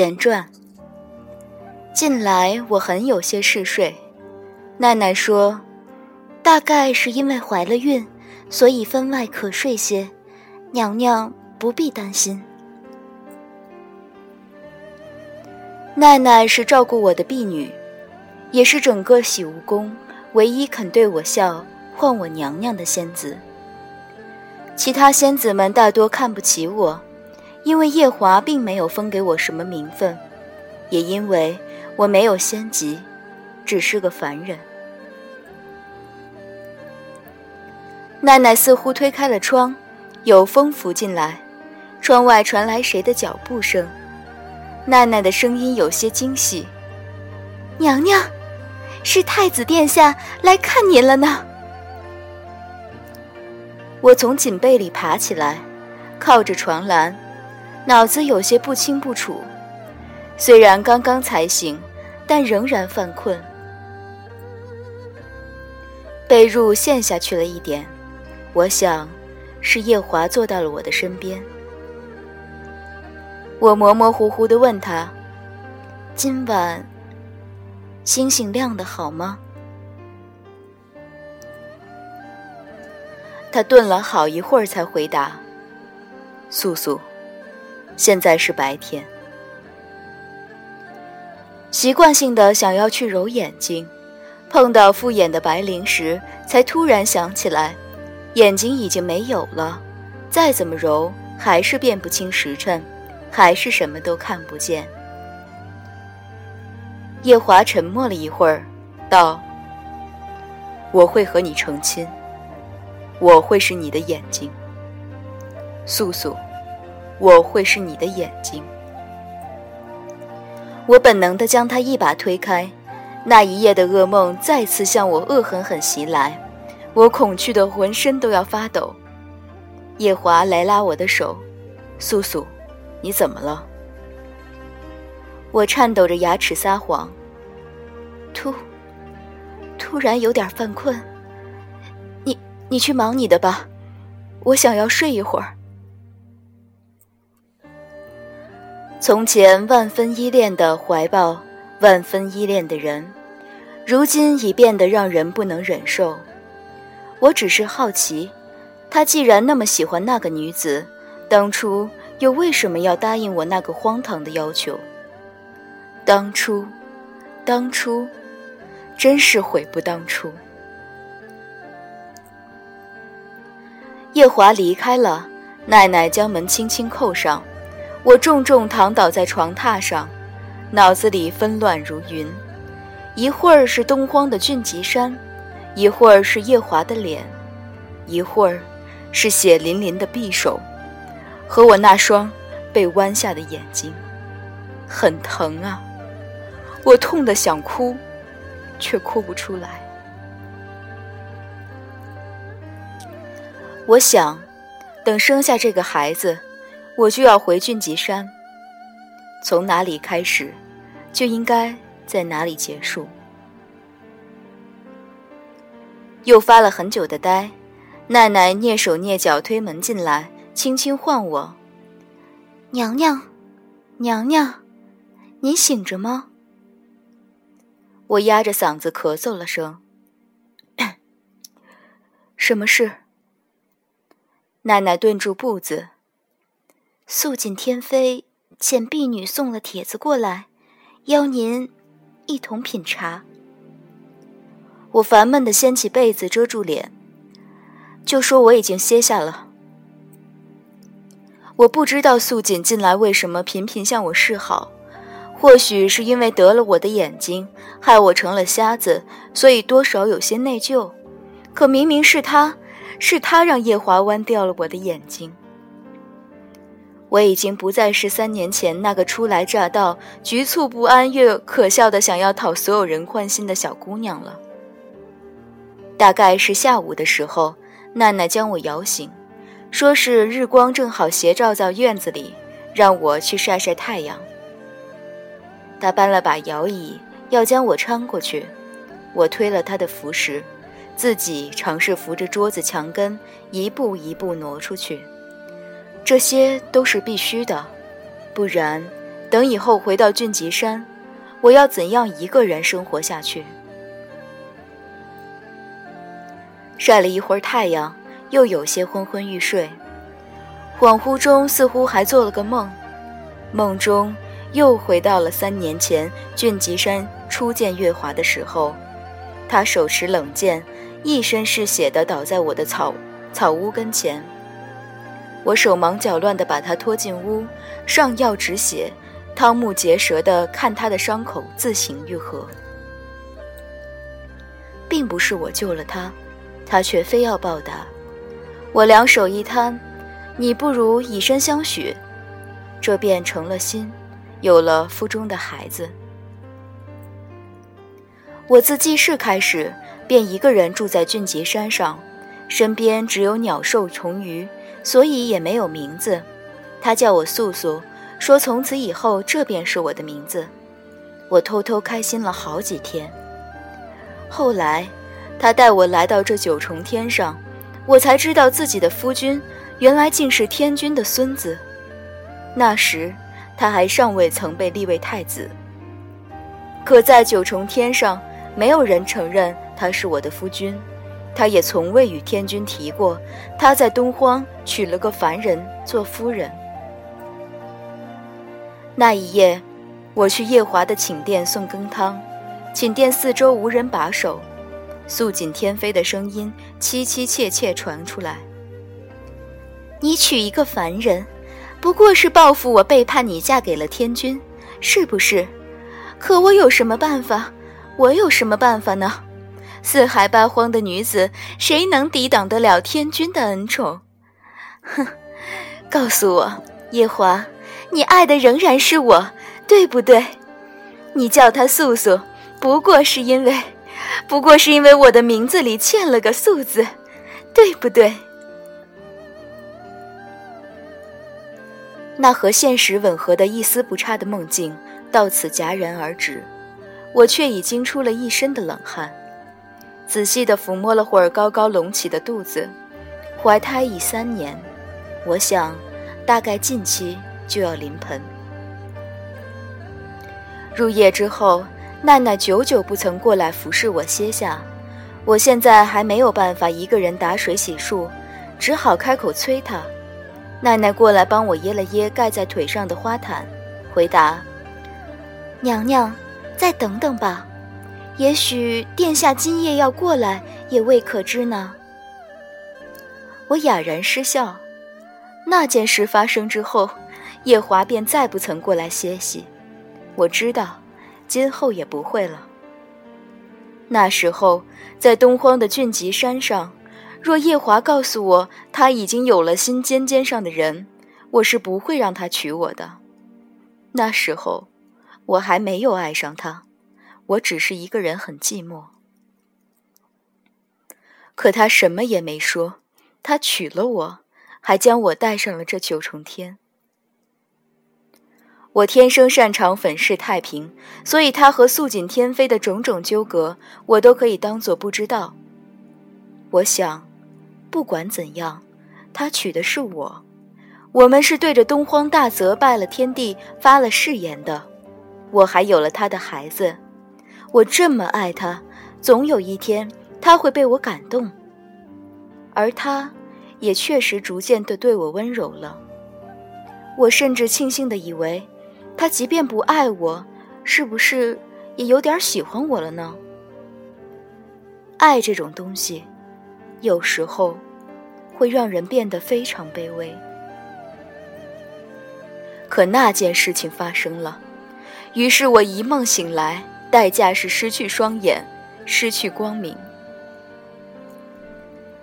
前传。近来我很有些嗜睡，奈奈说，大概是因为怀了孕，所以分外可睡些，娘娘不必担心。奈奈是照顾我的婢女，也是整个洗梧宫唯一肯对我笑、唤我娘娘的仙子。其他仙子们大多看不起我，因为夜华并没有分给我什么名分，也因为我没有仙籍，只是个凡人。奈奈似乎推开了窗，有风拂进来，窗外传来谁的脚步声。奈奈的声音有些惊喜：“娘娘，是太子殿下来看您了呢。”我从锦被里爬起来，靠着床栏，脑子有些不清不楚。虽然刚刚才醒，但仍然犯困。被褥陷下去了一点，我想，是夜华坐到了我的身边。我模模糊糊地问他：“今晚星星亮的好吗？”他顿了好一会儿，才回答：“素素，现在是白天。”习惯性的想要去揉眼睛，碰到复眼的白灵时，才突然想起来，眼睛已经没有了，再怎么揉还是辨不清时辰，还是什么都看不见。夜华沉默了一会儿，道：“我会和你成亲。”我会是你的眼睛，素素，我会是你的眼睛。我本能的将他一把推开，那一夜的噩梦再次向我恶狠狠袭来，我恐惧的浑身都要发抖。夜华来拉我的手，素素，你怎么了？我颤抖着牙齿撒谎，突，突然有点犯困。你你去忙你的吧，我想要睡一会儿。从前万分依恋的怀抱，万分依恋的人，如今已变得让人不能忍受。我只是好奇，他既然那么喜欢那个女子，当初又为什么要答应我那个荒唐的要求？当初，当初，真是悔不当初。夜华离开了，奈奈将门轻轻扣上，我重重躺倒在床榻上，脑子里纷乱如云，一会儿是东荒的俊极山，一会儿是夜华的脸，一会儿是血淋淋的匕首，和我那双被弯下的眼睛，很疼啊！我痛得想哭，却哭不出来。我想，等生下这个孩子，我就要回俊极山。从哪里开始，就应该在哪里结束。又发了很久的呆，奈奈蹑手蹑脚推门进来，轻轻唤我：“娘娘，娘娘，你醒着吗？”我压着嗓子咳嗽了声：“ 什么事？”奈奈顿住步子。素锦天妃遣婢女送了帖子过来，邀您一同品茶。我烦闷的掀起被子遮住脸，就说我已经歇下了。我不知道素锦近来为什么频频向我示好，或许是因为得了我的眼睛，害我成了瞎子，所以多少有些内疚。可明明是他。是他让夜华剜掉了我的眼睛。我已经不再是三年前那个初来乍到、局促不安又可笑的想要讨所有人欢心的小姑娘了。大概是下午的时候，奈奈将我摇醒，说是日光正好斜照在院子里，让我去晒晒太阳。她搬了把摇椅，要将我搀过去，我推了她的扶石。自己尝试扶着桌子墙根，一步一步挪出去，这些都是必须的，不然等以后回到俊吉山，我要怎样一个人生活下去？晒了一会儿太阳，又有些昏昏欲睡，恍惚中似乎还做了个梦，梦中又回到了三年前俊吉山初见月华的时候，他手持冷剑，一身是血的倒在我的草草屋跟前。我手忙脚乱地把他拖进屋，上药止血，瞠目结舌地看他的伤口自行愈合。并不是我救了他，他却非要报答。我两手一摊，你不如以身相许，这便成了心，有了腹中的孩子。我自记事开始，便一个人住在俊杰山上，身边只有鸟兽虫鱼。所以也没有名字，他叫我素素，说从此以后这便是我的名字。我偷偷开心了好几天。后来，他带我来到这九重天上，我才知道自己的夫君原来竟是天君的孙子。那时他还尚未曾被立为太子。可在九重天上，没有人承认他是我的夫君。他也从未与天君提过，他在东荒娶了个凡人做夫人。那一夜，我去夜华的寝殿送羹汤，寝殿四周无人把守，素锦天妃的声音凄凄切切传出来：“你娶一个凡人，不过是报复我背叛你，嫁给了天君，是不是？可我有什么办法？我有什么办法呢？”四海八荒的女子，谁能抵挡得了天君的恩宠？哼！告诉我，夜华，你爱的仍然是我，对不对？你叫她素素，不过是因为，不过是因为我的名字里欠了个“素”字，对不对？那和现实吻合的一丝不差的梦境到此戛然而止，我却已惊出了一身的冷汗。仔细地抚摸了会儿高高隆起的肚子，怀胎已三年，我想，大概近期就要临盆。入夜之后，奈奈久久不曾过来服侍我歇下，我现在还没有办法一个人打水洗漱，只好开口催她。奈奈过来帮我掖了掖盖在腿上的花毯，回答：“娘娘，再等等吧。”也许殿下今夜要过来，也未可知呢。我哑然失笑。那件事发生之后，夜华便再不曾过来歇息。我知道，今后也不会了。那时候，在东荒的峻极山上，若夜华告诉我他已经有了心尖尖上的人，我是不会让他娶我的。那时候，我还没有爱上他。我只是一个人，很寂寞。可他什么也没说，他娶了我，还将我带上了这九重天。我天生擅长粉饰太平，所以他和素锦天妃的种种纠葛，我都可以当做不知道。我想，不管怎样，他娶的是我，我们是对着东荒大泽拜了天地，发了誓言的。我还有了他的孩子。我这么爱他，总有一天他会被我感动，而他，也确实逐渐的对我温柔了。我甚至庆幸的以为，他即便不爱我，是不是也有点喜欢我了呢？爱这种东西，有时候会让人变得非常卑微。可那件事情发生了，于是我一梦醒来。代价是失去双眼，失去光明。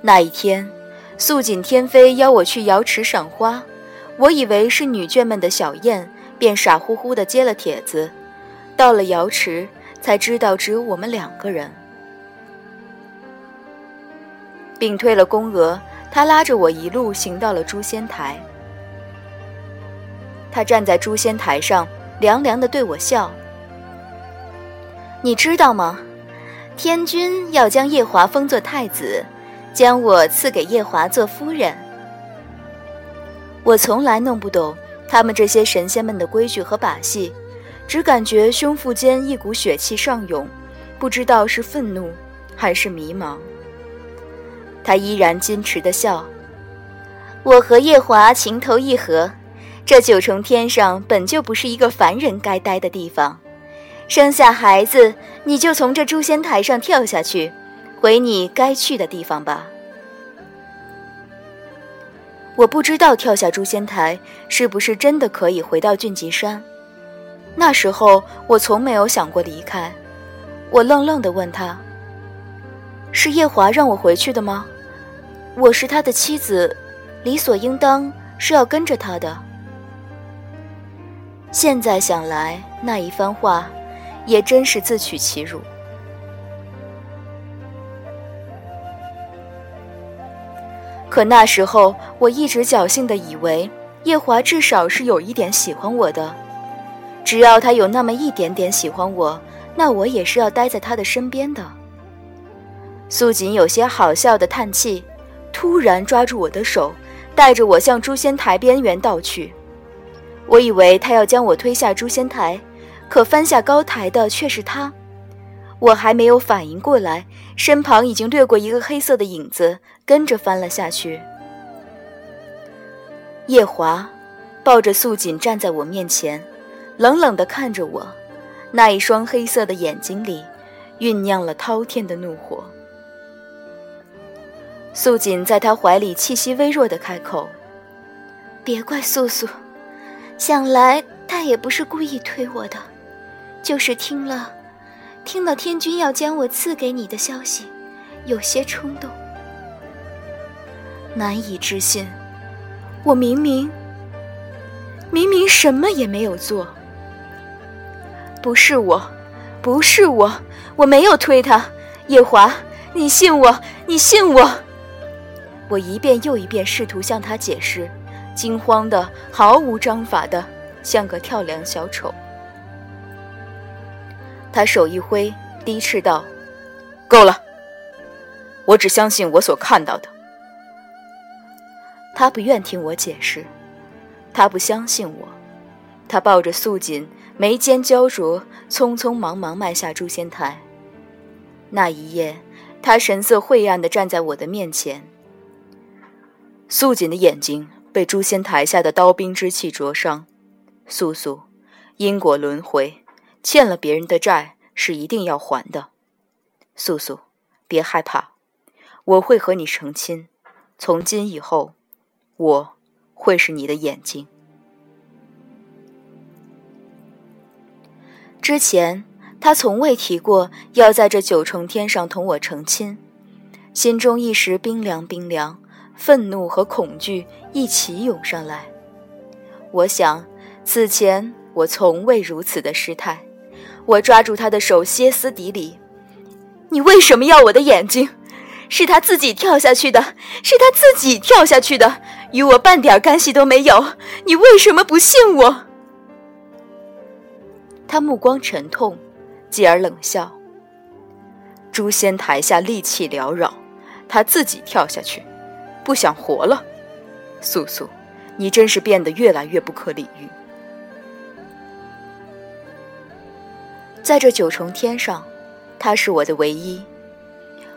那一天，素锦天妃邀我去瑶池赏花，我以为是女眷们的小宴，便傻乎乎地接了帖子。到了瑶池，才知道只有我们两个人。并退了宫娥，他拉着我一路行到了诛仙台。他站在诛仙台上，凉凉地对我笑。你知道吗？天君要将夜华封作太子，将我赐给夜华做夫人。我从来弄不懂他们这些神仙们的规矩和把戏，只感觉胸腹间一股血气上涌，不知道是愤怒还是迷茫。他依然矜持地笑：“我和夜华情投意合，这九重天上本就不是一个凡人该待的地方。生下孩子，你就从这诛仙台上跳下去，回你该去的地方吧。”我不知道跳下诛仙台是不是真的可以回到俊极山。那时候我从没有想过离开。我愣愣地问他：“是夜华让我回去的吗？我是他的妻子，理所应当是要跟着他的。”现在想来，那一番话也真是自取其辱。可那时候，我一直侥幸的以为叶华至少是有一点喜欢我的。只要他有那么一点点喜欢我，那我也是要待在他的身边的。素锦有些好笑的叹气，突然抓住我的手，带着我向诛仙台边缘倒去。我以为他要将我推下诛仙台，可翻下高台的却是他。我还没有反应过来，身旁已经掠过一个黑色的影子，跟着翻了下去。夜华抱着素锦站在我面前，冷冷地看着我，那一双黑色的眼睛里酝酿了滔天的怒火。素锦在他怀里气息微弱地开口：“别怪素素，想来他也不是故意推我的，就是听了。”听到天君要将我赐给你的消息，有些冲动，难以置信。我明明明明什么也没有做，不是我，不是我，我没有推他。夜华，你信我，你信我。我一遍又一遍试图向他解释，惊慌的、毫无章法的，像个跳梁小丑。他手一挥，低斥道：“够了，我只相信我所看到的。”他不愿听我解释，他不相信我。他抱着素锦，眉间焦灼，匆匆忙忙迈下诛仙台。那一夜，他神色晦暗地站在我的面前。素锦的眼睛被诛仙台下的刀兵之气灼伤。素素，因果轮回。欠了别人的债是一定要还的，素素，别害怕，我会和你成亲。从今以后，我会是你的眼睛。之前他从未提过要在这九重天上同我成亲，心中一时冰凉冰凉，愤怒和恐惧一起涌上来。我想，此前我从未如此的失态。我抓住他的手，歇斯底里：“你为什么要我的眼睛？是他自己跳下去的，是他自己跳下去的，与我半点干系都没有。你为什么不信我？”他目光沉痛，继而冷笑：“诛仙台下戾气缭绕，他自己跳下去，不想活了。素素，你真是变得越来越不可理喻。”在这九重天上，他是我的唯一。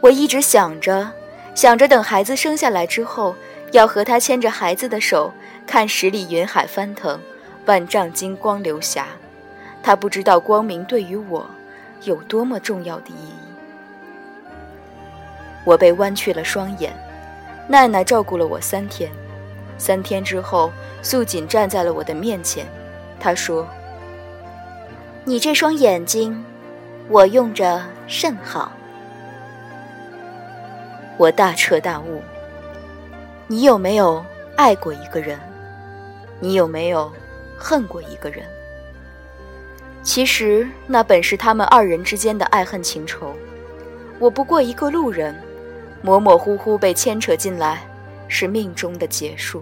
我一直想着，想着等孩子生下来之后，要和他牵着孩子的手，看十里云海翻腾，万丈金光流霞。他不知道光明对于我有多么重要的意义。我被弯曲了双眼，奈奈照顾了我三天。三天之后，素锦站在了我的面前，她说。你这双眼睛，我用着甚好。我大彻大悟。你有没有爱过一个人？你有没有恨过一个人？其实那本是他们二人之间的爱恨情仇。我不过一个路人，模模糊糊被牵扯进来，是命中的结束。